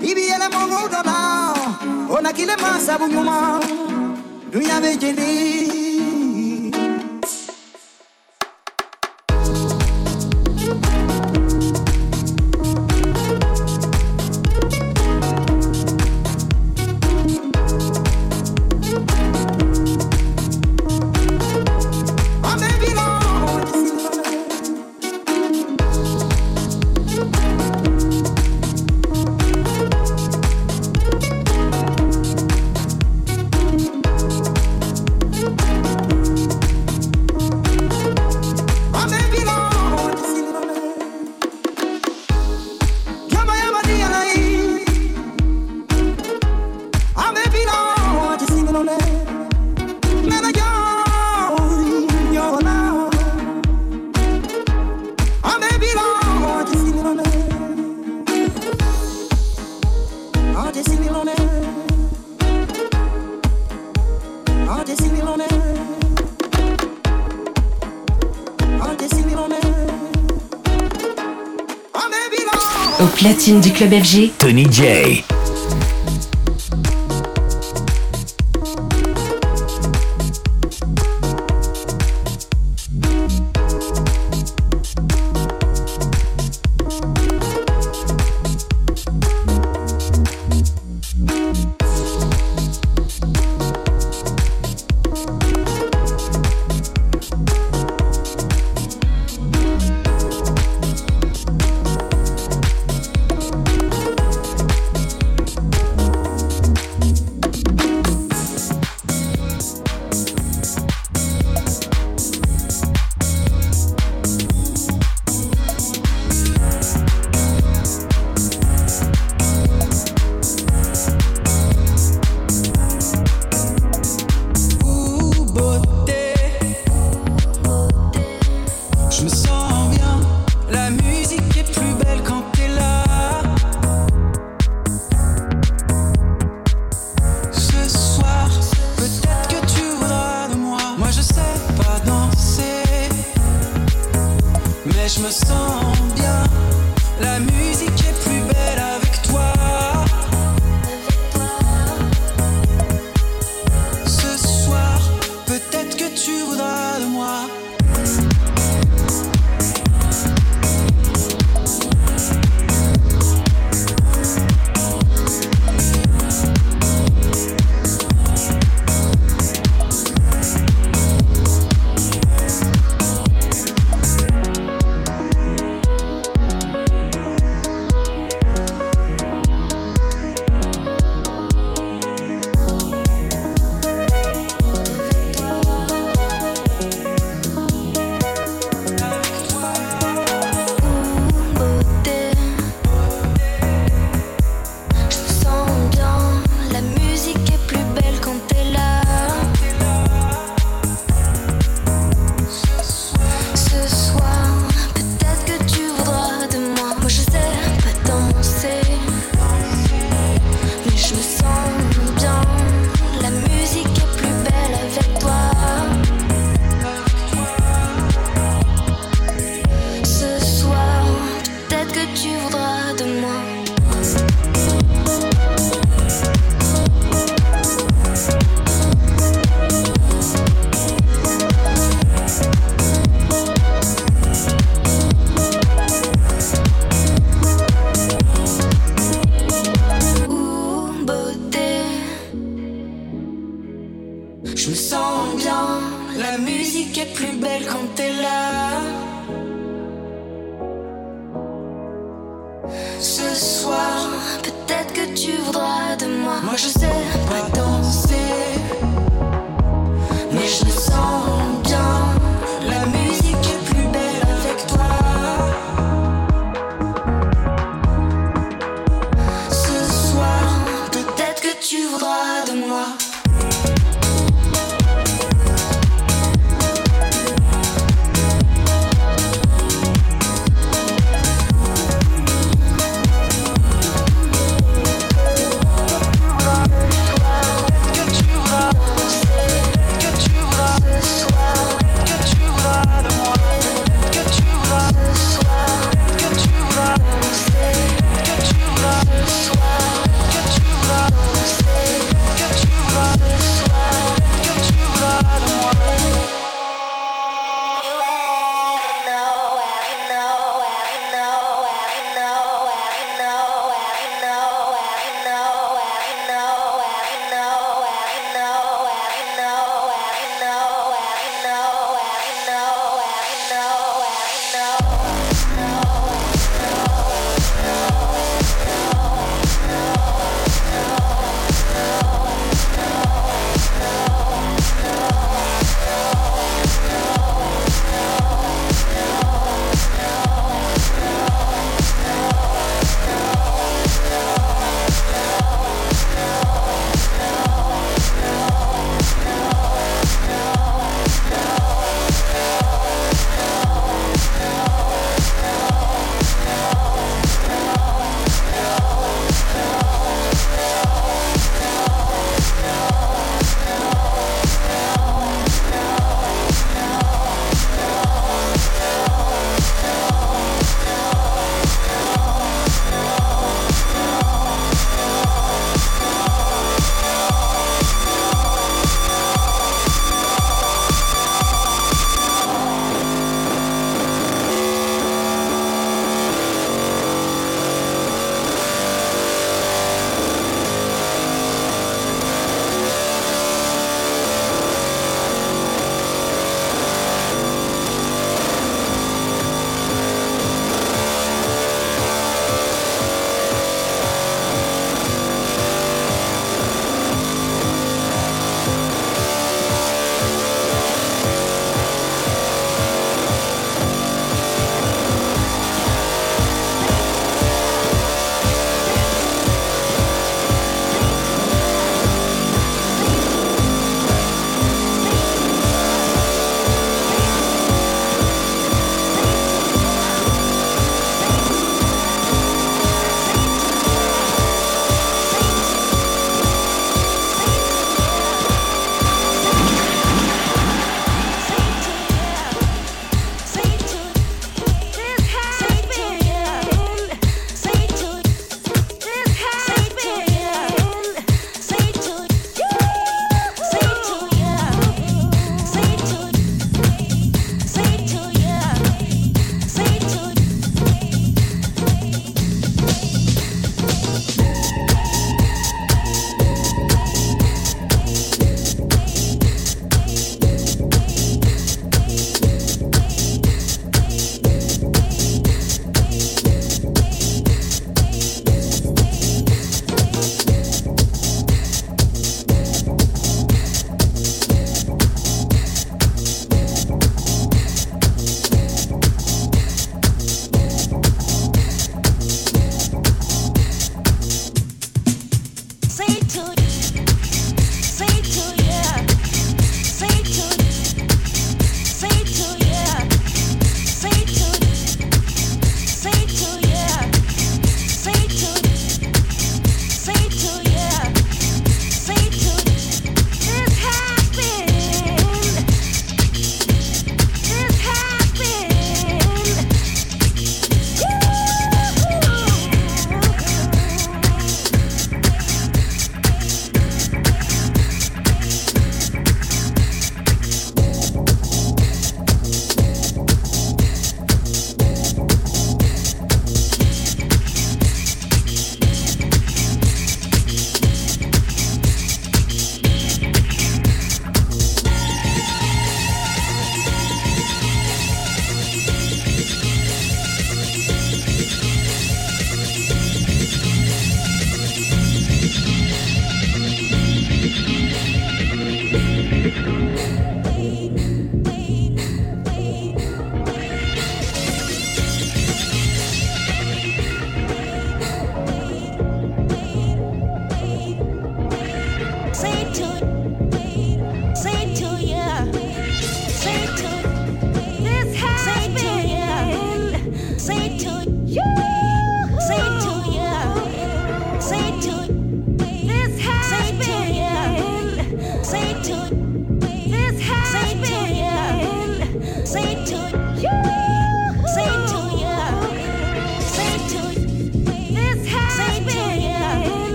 bibiyɛlɛ mɔgɔw dɔ la o na kile ma sabu ɲuman duɲa bɛ jeni platine du club FG, Tony J.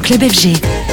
Club FG.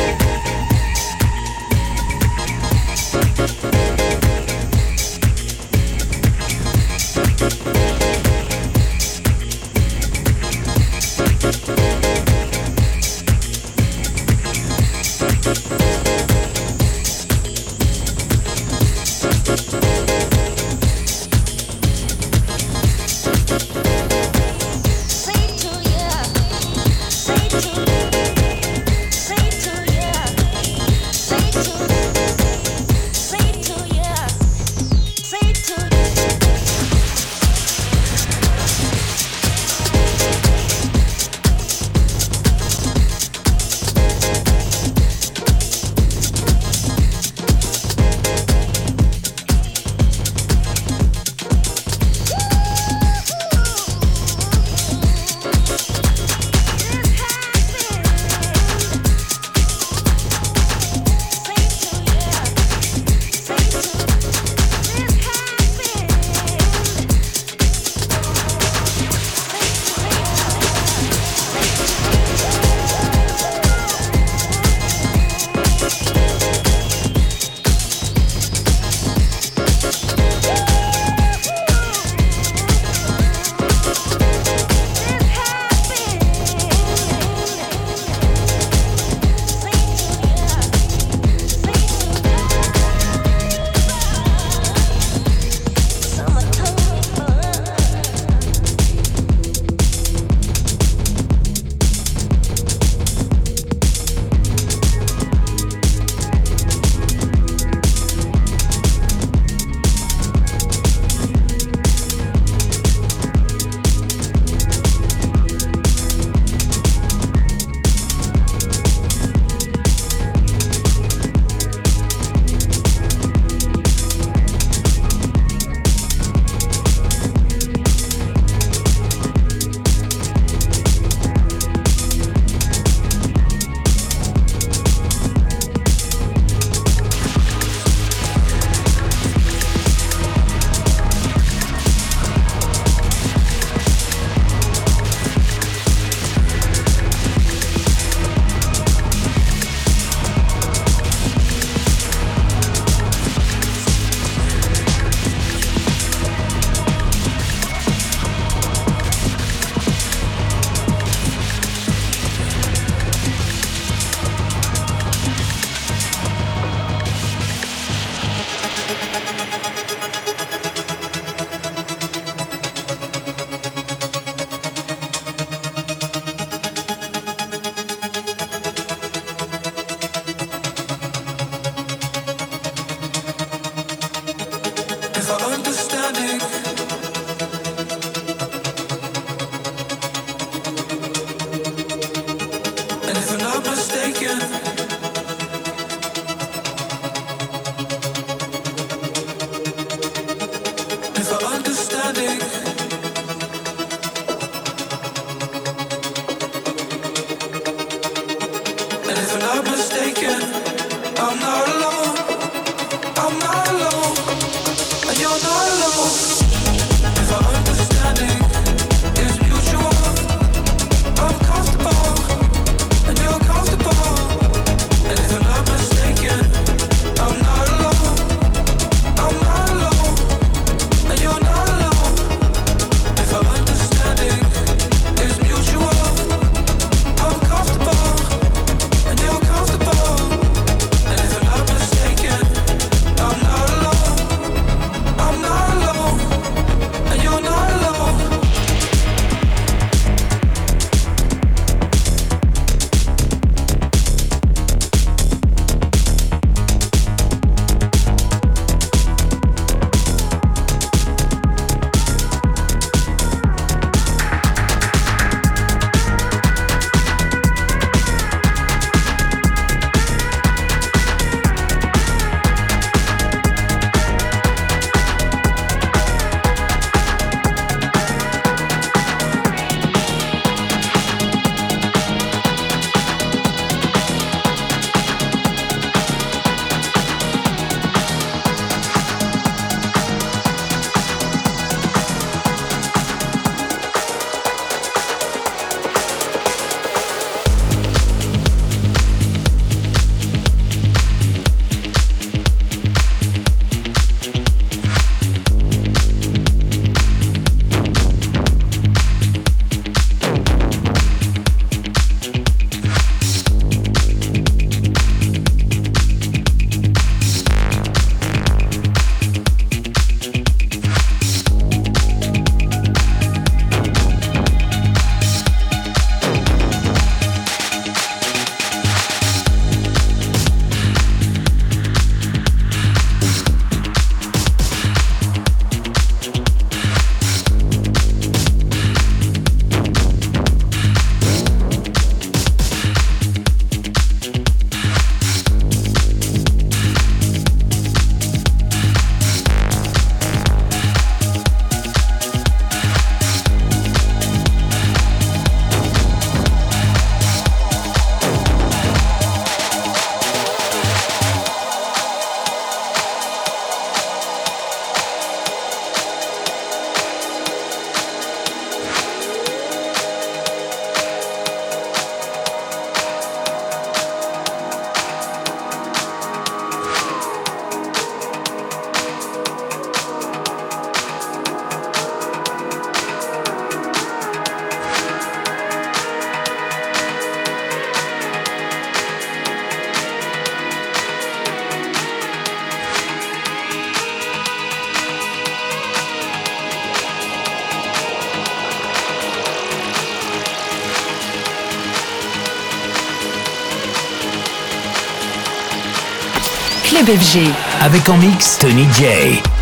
Club FG. Avec en mix Tony J.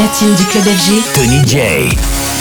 platine du club FG, Tony J.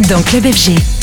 dans Club FG.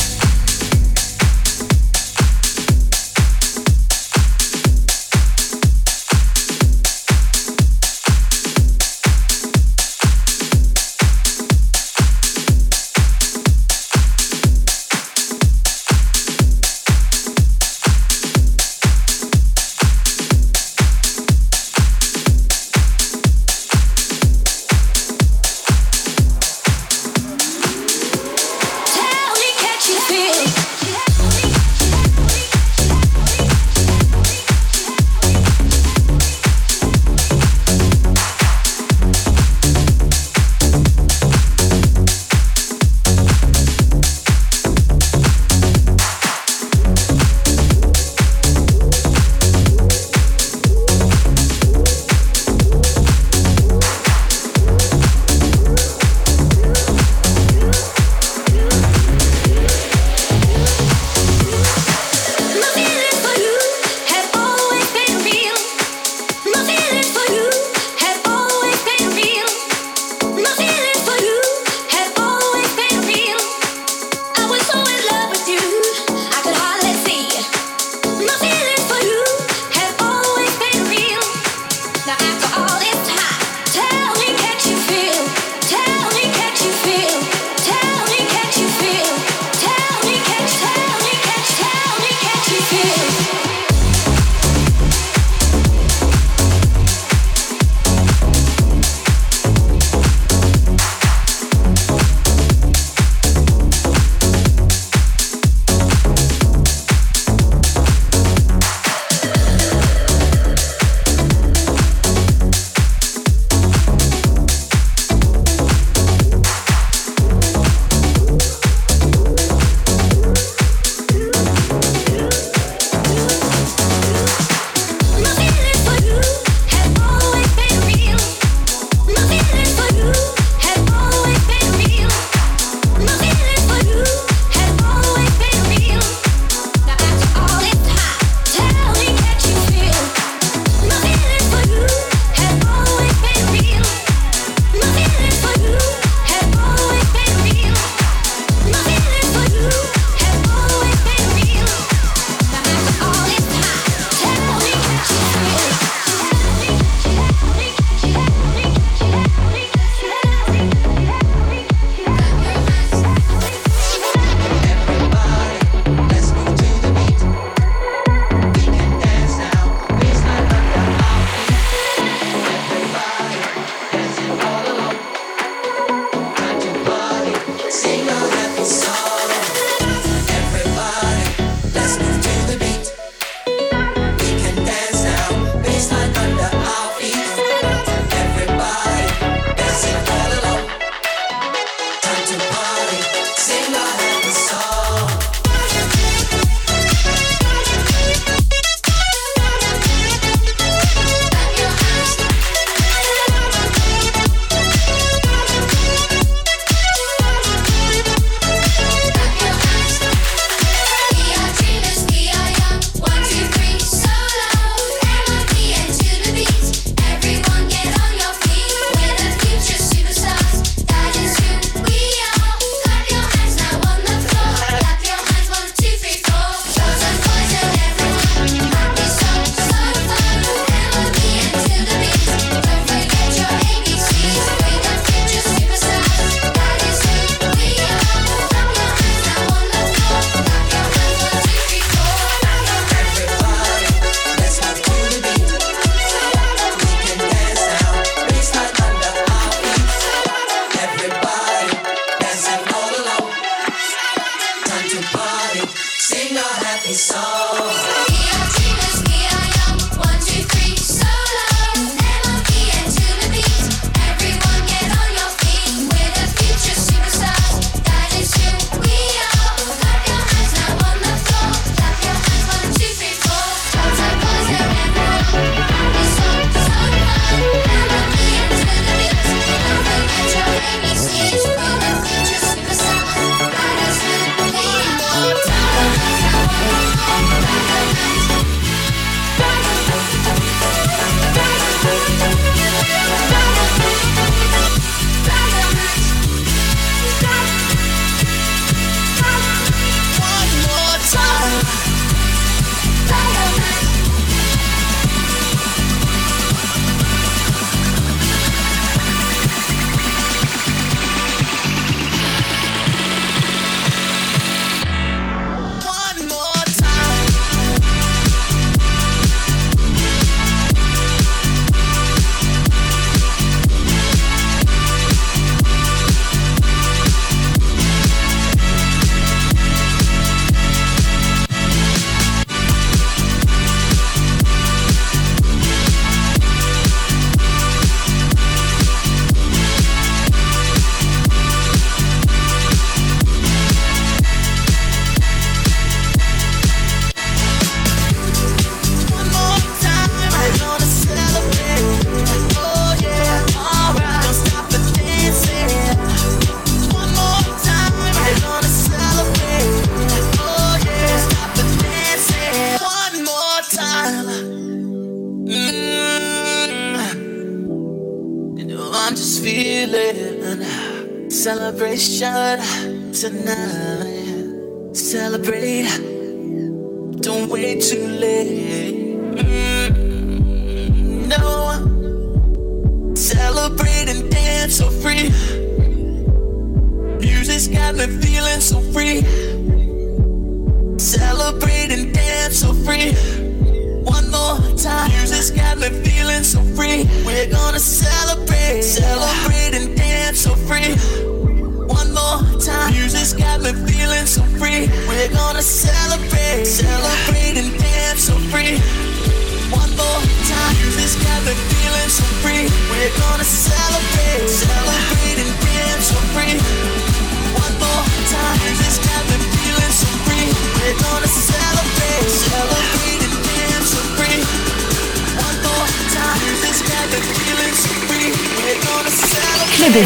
Club.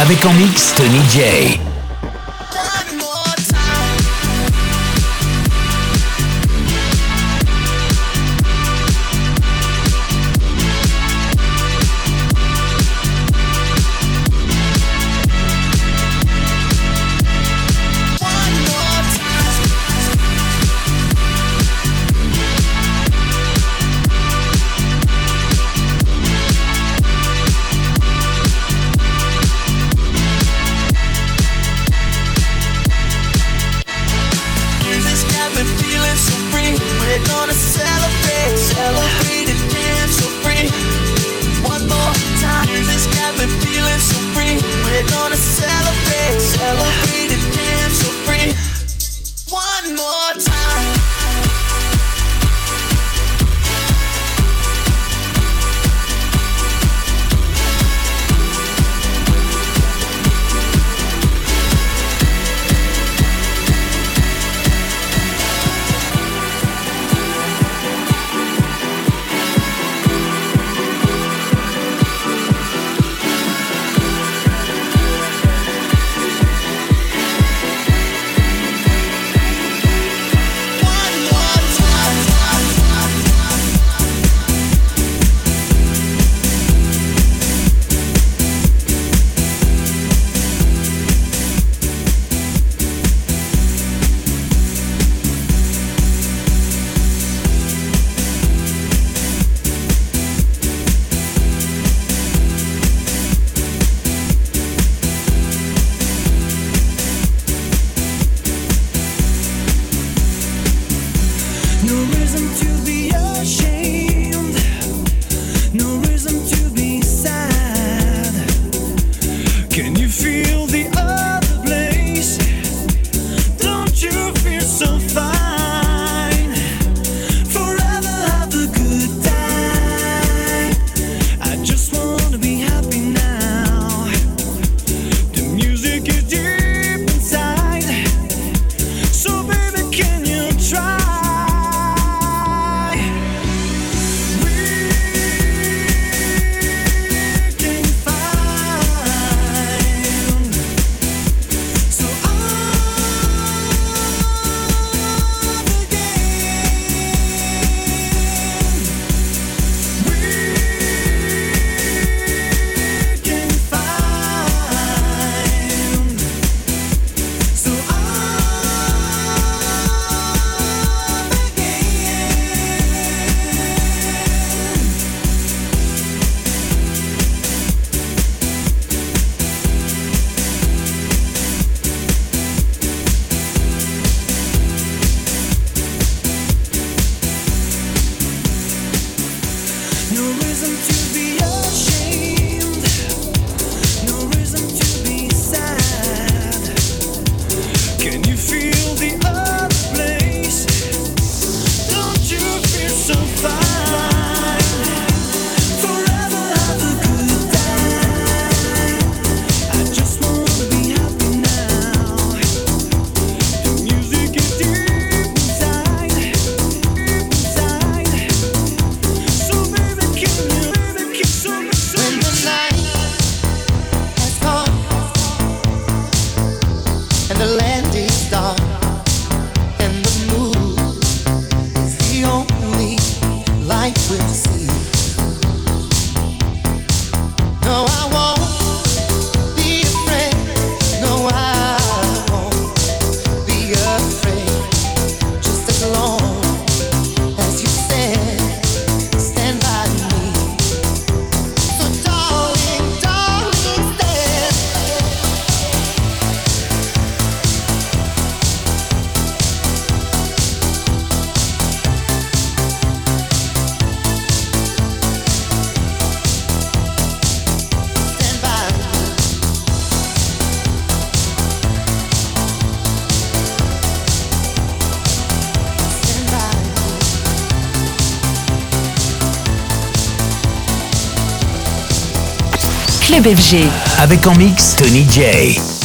Avec en mix Tony J. FG. Avec en mix Tony J.